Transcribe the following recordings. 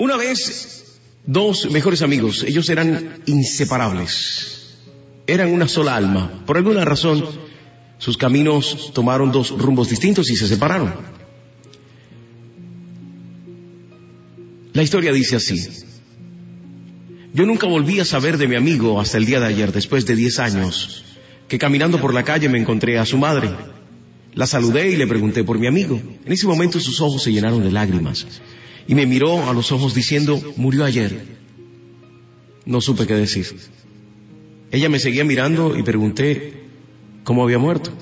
Una vez, dos mejores amigos, ellos eran inseparables. Eran una sola alma. Por alguna razón, sus caminos tomaron dos rumbos distintos y se separaron. La historia dice así. Yo nunca volví a saber de mi amigo hasta el día de ayer, después de diez años, que caminando por la calle me encontré a su madre. La saludé y le pregunté por mi amigo. En ese momento sus ojos se llenaron de lágrimas y me miró a los ojos diciendo, murió ayer. No supe qué decir. Ella me seguía mirando y pregunté cómo había muerto.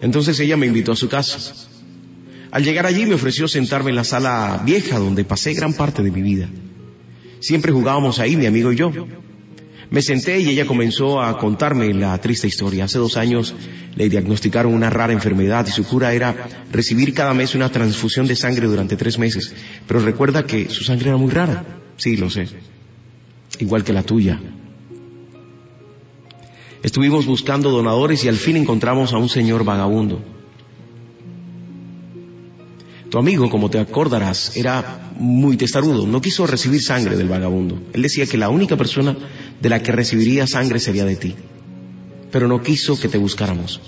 Entonces ella me invitó a su casa. Al llegar allí me ofreció sentarme en la sala vieja donde pasé gran parte de mi vida. Siempre jugábamos ahí, mi amigo y yo. Me senté y ella comenzó a contarme la triste historia. Hace dos años le diagnosticaron una rara enfermedad y su cura era recibir cada mes una transfusión de sangre durante tres meses. Pero recuerda que su sangre era muy rara. Sí, lo sé. Igual que la tuya. Estuvimos buscando donadores y al fin encontramos a un señor vagabundo. Tu amigo, como te acordarás, era muy testarudo, no quiso recibir sangre del vagabundo. Él decía que la única persona de la que recibiría sangre sería de ti, pero no quiso que te buscáramos.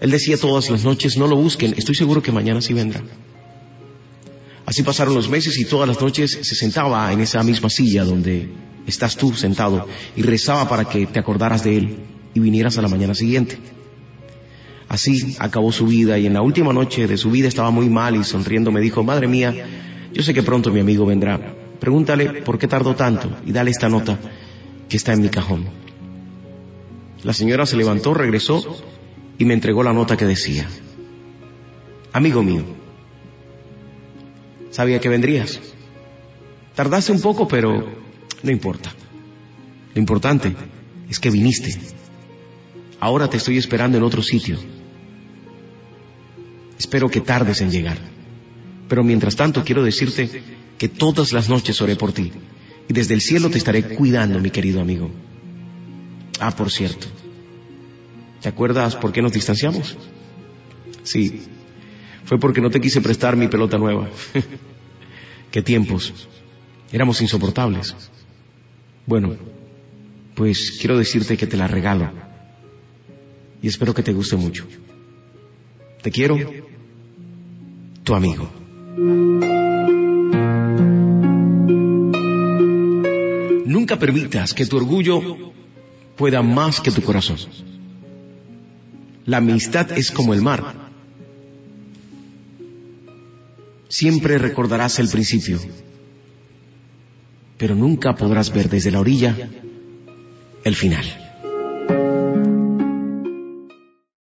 Él decía todas las noches, no lo busquen, estoy seguro que mañana sí vendrá. Así pasaron los meses y todas las noches se sentaba en esa misma silla donde estás tú sentado y rezaba para que te acordaras de él y vinieras a la mañana siguiente. Así acabó su vida y en la última noche de su vida estaba muy mal y sonriendo me dijo, Madre mía, yo sé que pronto mi amigo vendrá. Pregúntale por qué tardó tanto y dale esta nota que está en mi cajón. La señora se levantó, regresó y me entregó la nota que decía, Amigo mío, sabía que vendrías. Tardaste un poco, pero no importa. Lo importante es que viniste. Ahora te estoy esperando en otro sitio Espero que tardes en llegar. Pero mientras tanto quiero decirte que todas las noches oré por ti y desde el cielo te estaré cuidando, mi querido amigo. Ah, por cierto. ¿Te acuerdas por qué nos distanciamos? Sí, fue porque no te quise prestar mi pelota nueva. qué tiempos. Éramos insoportables. Bueno, pues quiero decirte que te la regalo y espero que te guste mucho. Te quiero, tu amigo. Nunca permitas que tu orgullo pueda más que tu corazón. La amistad es como el mar. Siempre recordarás el principio, pero nunca podrás ver desde la orilla el final.